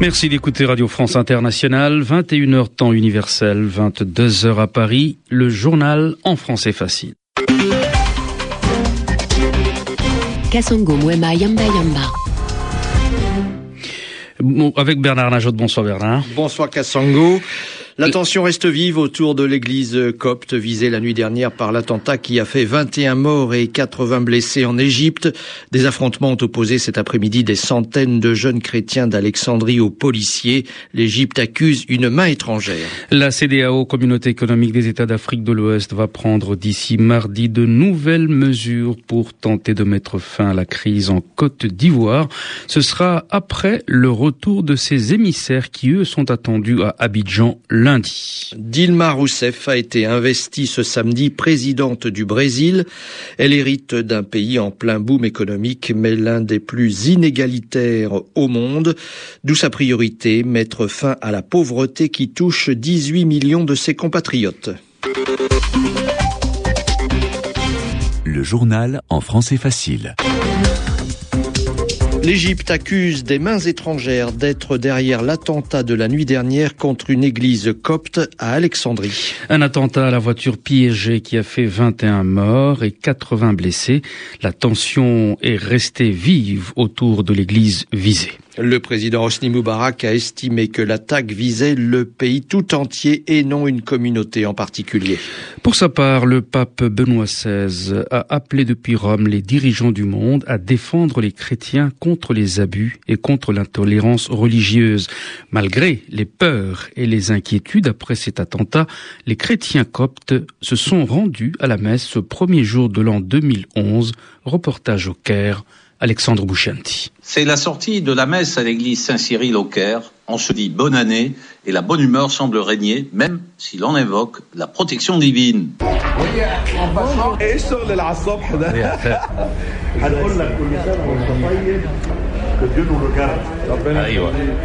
Merci d'écouter Radio France Internationale, 21h temps universel, 22h à Paris, le journal en français facile. Kasongo Mwema Yamba Yamba. Bon, avec Bernard Najot, bonsoir Bernard. Bonsoir Kassango. La tension reste vive autour de l'église copte visée la nuit dernière par l'attentat qui a fait 21 morts et 80 blessés en Égypte. Des affrontements ont opposé cet après-midi des centaines de jeunes chrétiens d'Alexandrie aux policiers. L'Égypte accuse une main étrangère. La CDAO, Communauté économique des États d'Afrique de l'Ouest, va prendre d'ici mardi de nouvelles mesures pour tenter de mettre fin à la crise en Côte d'Ivoire. Ce sera après le retour de ses émissaires qui, eux, sont attendus à Abidjan lundi. Dilma Rousseff a été investie ce samedi présidente du Brésil. Elle hérite d'un pays en plein boom économique, mais l'un des plus inégalitaires au monde, d'où sa priorité, mettre fin à la pauvreté qui touche 18 millions de ses compatriotes. Le journal en français facile. L'Égypte accuse des mains étrangères d'être derrière l'attentat de la nuit dernière contre une église copte à Alexandrie. Un attentat à la voiture piégée qui a fait 21 morts et 80 blessés. La tension est restée vive autour de l'église visée. Le président Hosni Moubarak a estimé que l'attaque visait le pays tout entier et non une communauté en particulier. Pour sa part, le pape Benoît XVI a appelé depuis Rome les dirigeants du monde à défendre les chrétiens contre les abus et contre l'intolérance religieuse. Malgré les peurs et les inquiétudes après cet attentat, les chrétiens coptes se sont rendus à la messe ce premier jour de l'an 2011. Reportage au Caire. Alexandre Bouchanti. C'est la sortie de la messe à l'église Saint-Cyril au Caire. On se dit bonne année et la bonne humeur semble régner, même si l'on évoque la protection divine.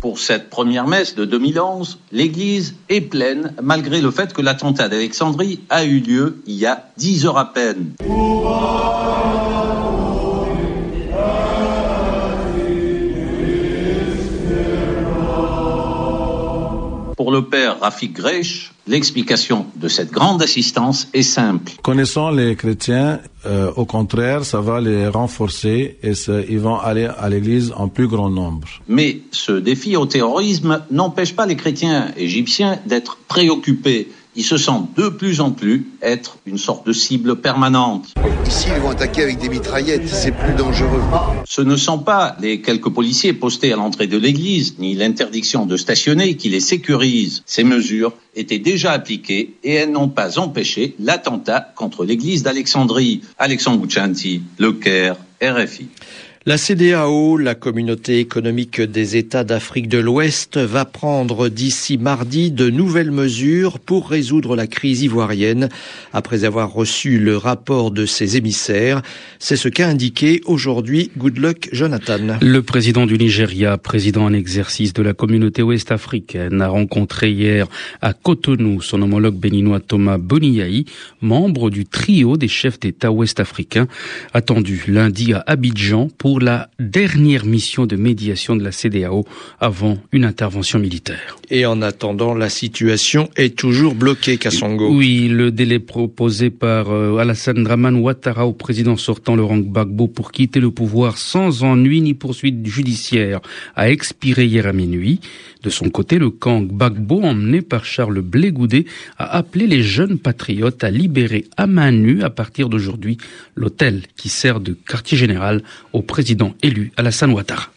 Pour cette première messe de 2011, l'église est pleine malgré le fait que l'attentat d'Alexandrie a eu lieu il y a dix heures à peine. Le père Rafik Gresh, l'explication de cette grande assistance est simple. Connaissant les chrétiens, euh, au contraire, ça va les renforcer et ils vont aller à l'église en plus grand nombre. Mais ce défi au terrorisme n'empêche pas les chrétiens égyptiens d'être préoccupés ils se sentent de plus en plus être une sorte de cible permanente. Ici, ils vont attaquer avec des mitraillettes, c'est plus dangereux. Ce ne sont pas les quelques policiers postés à l'entrée de l'église, ni l'interdiction de stationner qui les sécurise. Ces mesures étaient déjà appliquées et elles n'ont pas empêché l'attentat contre l'église d'Alexandrie. Alexandre Bouchanti, Le Caire, RFI. La CDAO, la communauté économique des États d'Afrique de l'Ouest, va prendre d'ici mardi de nouvelles mesures pour résoudre la crise ivoirienne après avoir reçu le rapport de ses émissaires. C'est ce qu'a indiqué aujourd'hui Goodluck Jonathan. Le président du Nigeria, président en exercice de la communauté ouest-africaine, a rencontré hier à Cotonou son homologue béninois Thomas Boniaï, membre du trio des chefs d'État ouest-africains, attendu lundi à Abidjan pour la dernière mission de médiation de la CDAO avant une intervention militaire. Et en attendant, la situation est toujours bloquée, Kassongo. Oui, le délai proposé par euh, Alassane Draman Ouattara au président sortant Laurent Gbagbo pour quitter le pouvoir sans ennui ni poursuite judiciaire a expiré hier à minuit. De son côté, le camp Gbagbo, emmené par Charles Blégoudet, a appelé les jeunes patriotes à libérer à main nue à partir d'aujourd'hui l'hôtel qui sert de quartier général au président élu Alassane Ouattara.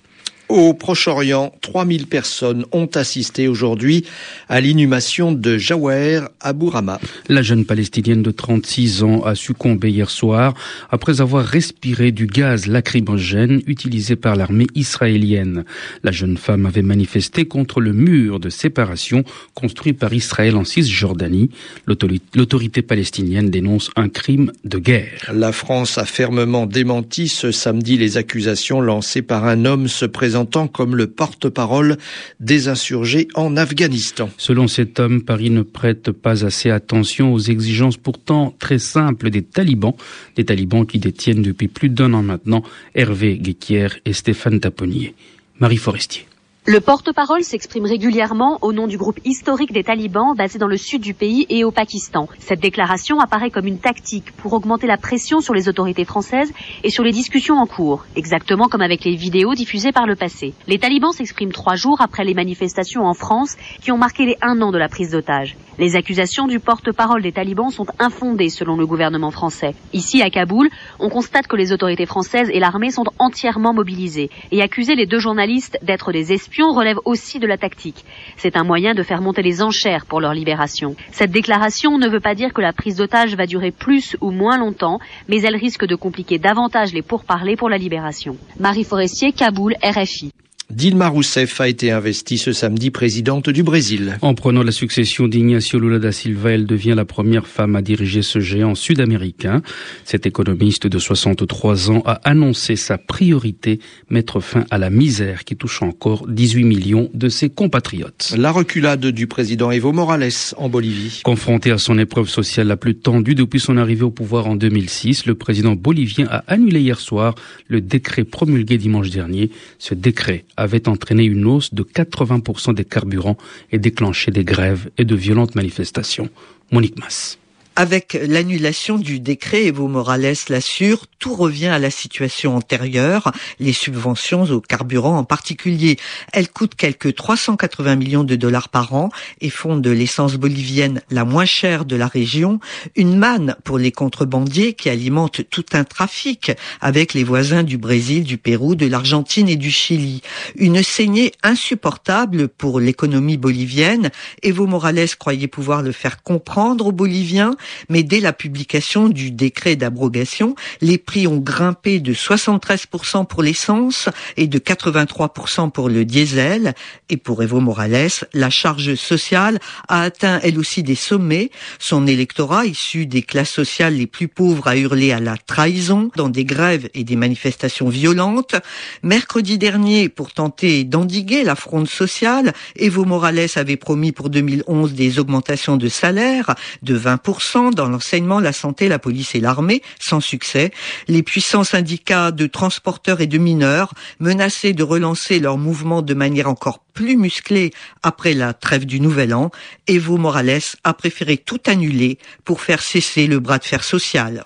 Au Proche-Orient, 3000 personnes ont assisté aujourd'hui à l'inhumation de Jawaher Abourama. La jeune palestinienne de 36 ans a succombé hier soir après avoir respiré du gaz lacrymogène utilisé par l'armée israélienne. La jeune femme avait manifesté contre le mur de séparation construit par Israël en Cisjordanie. L'autorité palestinienne dénonce un crime de guerre. La France a fermement démenti ce samedi les accusations lancées par un homme se présentant comme le porte-parole des insurgés en Afghanistan. Selon cet homme, Paris ne prête pas assez attention aux exigences pourtant très simples des talibans, des talibans qui détiennent depuis plus d'un an maintenant Hervé Guéquière et Stéphane Taponnier. Marie Forestier. Le porte-parole s'exprime régulièrement au nom du groupe historique des talibans basé dans le sud du pays et au Pakistan. Cette déclaration apparaît comme une tactique pour augmenter la pression sur les autorités françaises et sur les discussions en cours, exactement comme avec les vidéos diffusées par le passé. Les talibans s'expriment trois jours après les manifestations en France qui ont marqué les un an de la prise d'otage. Les accusations du porte-parole des talibans sont infondées selon le gouvernement français. Ici, à Kaboul, on constate que les autorités françaises et l'armée sont entièrement mobilisées et accuser les deux journalistes d'être des espions relève aussi de la tactique. C'est un moyen de faire monter les enchères pour leur libération. Cette déclaration ne veut pas dire que la prise d'otage va durer plus ou moins longtemps, mais elle risque de compliquer davantage les pourparlers pour la libération. Marie Forestier, Kaboul, RFI. Dilma Rousseff a été investie ce samedi présidente du Brésil. En prenant la succession d'Ignacio Lula da Silva, elle devient la première femme à diriger ce géant sud-américain. Cet économiste de 63 ans a annoncé sa priorité, mettre fin à la misère qui touche encore 18 millions de ses compatriotes. La reculade du président Evo Morales en Bolivie. Confronté à son épreuve sociale la plus tendue depuis son arrivée au pouvoir en 2006, le président bolivien a annulé hier soir le décret promulgué dimanche dernier. Ce décret avait entraîné une hausse de 80% des carburants et déclenché des grèves et de violentes manifestations. Monique Mass. Avec l'annulation du décret, Evo Morales l'assure, tout revient à la situation antérieure, les subventions au carburant en particulier. Elles coûtent quelques 380 millions de dollars par an et font de l'essence bolivienne la moins chère de la région, une manne pour les contrebandiers qui alimentent tout un trafic avec les voisins du Brésil, du Pérou, de l'Argentine et du Chili. Une saignée insupportable pour l'économie bolivienne. Evo Morales croyait pouvoir le faire comprendre aux Boliviens mais dès la publication du décret d'abrogation, les prix ont grimpé de 73% pour l'essence et de 83% pour le diesel. Et pour Evo Morales, la charge sociale a atteint elle aussi des sommets. Son électorat, issu des classes sociales les plus pauvres, a hurlé à la trahison dans des grèves et des manifestations violentes. Mercredi dernier, pour tenter d'endiguer la fronde sociale, Evo Morales avait promis pour 2011 des augmentations de salaire de 20% dans l'enseignement, la santé, la police et l'armée, sans succès. Les puissants syndicats de transporteurs et de mineurs, menacés de relancer leur mouvement de manière encore plus musclée après la trêve du Nouvel An, Evo Morales a préféré tout annuler pour faire cesser le bras de fer social.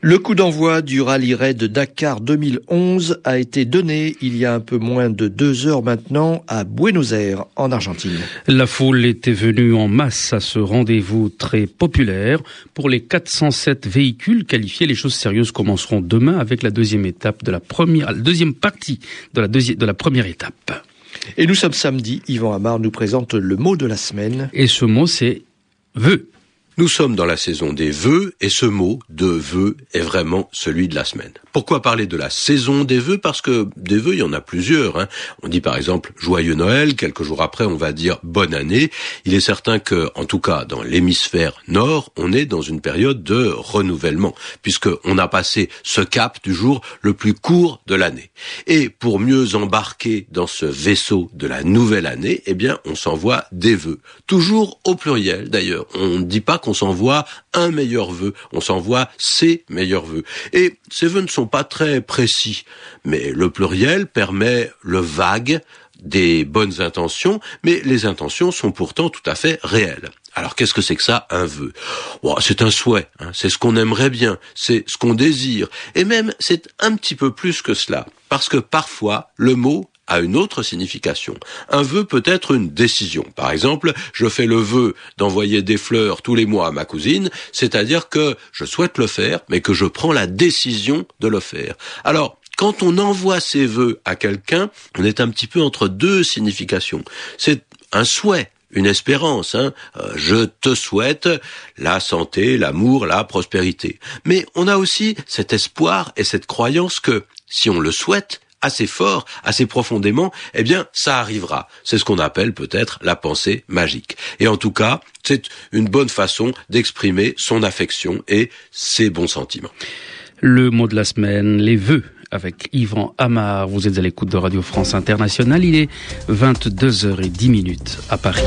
Le coup d'envoi du rallye raid Dakar 2011 a été donné il y a un peu moins de deux heures maintenant à Buenos Aires, en Argentine. La foule était venue en masse à ce rendez-vous très populaire. Pour les 407 véhicules qualifiés, les choses sérieuses commenceront demain avec la deuxième étape de la première, la deuxième partie de la, deuxième, de la première étape. Et nous sommes samedi. Yvan Amar nous présente le mot de la semaine. Et ce mot, c'est vœu. Nous sommes dans la saison des vœux et ce mot de vœux est vraiment celui de la semaine. Pourquoi parler de la saison des vœux? Parce que des vœux, il y en a plusieurs. Hein. On dit par exemple joyeux Noël, quelques jours après on va dire bonne année. Il est certain que, en tout cas dans l'hémisphère nord, on est dans une période de renouvellement, puisque on a passé ce cap du jour le plus court de l'année. Et pour mieux embarquer dans ce vaisseau de la nouvelle année, eh bien on s'envoie des vœux, toujours au pluriel d'ailleurs. On ne dit pas s'envoie un meilleur vœu, on s'envoie ses meilleurs vœux. Et ces vœux ne sont pas très précis, mais le pluriel permet le vague des bonnes intentions, mais les intentions sont pourtant tout à fait réelles. Alors qu'est-ce que c'est que ça, un vœu? C'est un souhait, hein. c'est ce qu'on aimerait bien, c'est ce qu'on désire, et même c'est un petit peu plus que cela, parce que parfois le mot a une autre signification. Un vœu peut être une décision. Par exemple, je fais le vœu d'envoyer des fleurs tous les mois à ma cousine, c'est-à-dire que je souhaite le faire, mais que je prends la décision de le faire. Alors, quand on envoie ses vœux à quelqu'un, on est un petit peu entre deux significations. C'est un souhait, une espérance. Hein. Euh, je te souhaite la santé, l'amour, la prospérité. Mais on a aussi cet espoir et cette croyance que si on le souhaite, assez fort, assez profondément, eh bien, ça arrivera. C'est ce qu'on appelle peut-être la pensée magique. Et en tout cas, c'est une bonne façon d'exprimer son affection et ses bons sentiments. Le mot de la semaine, les vœux avec Yvan Amar. Vous êtes à l'écoute de Radio France Internationale. Il est 22h10 à Paris.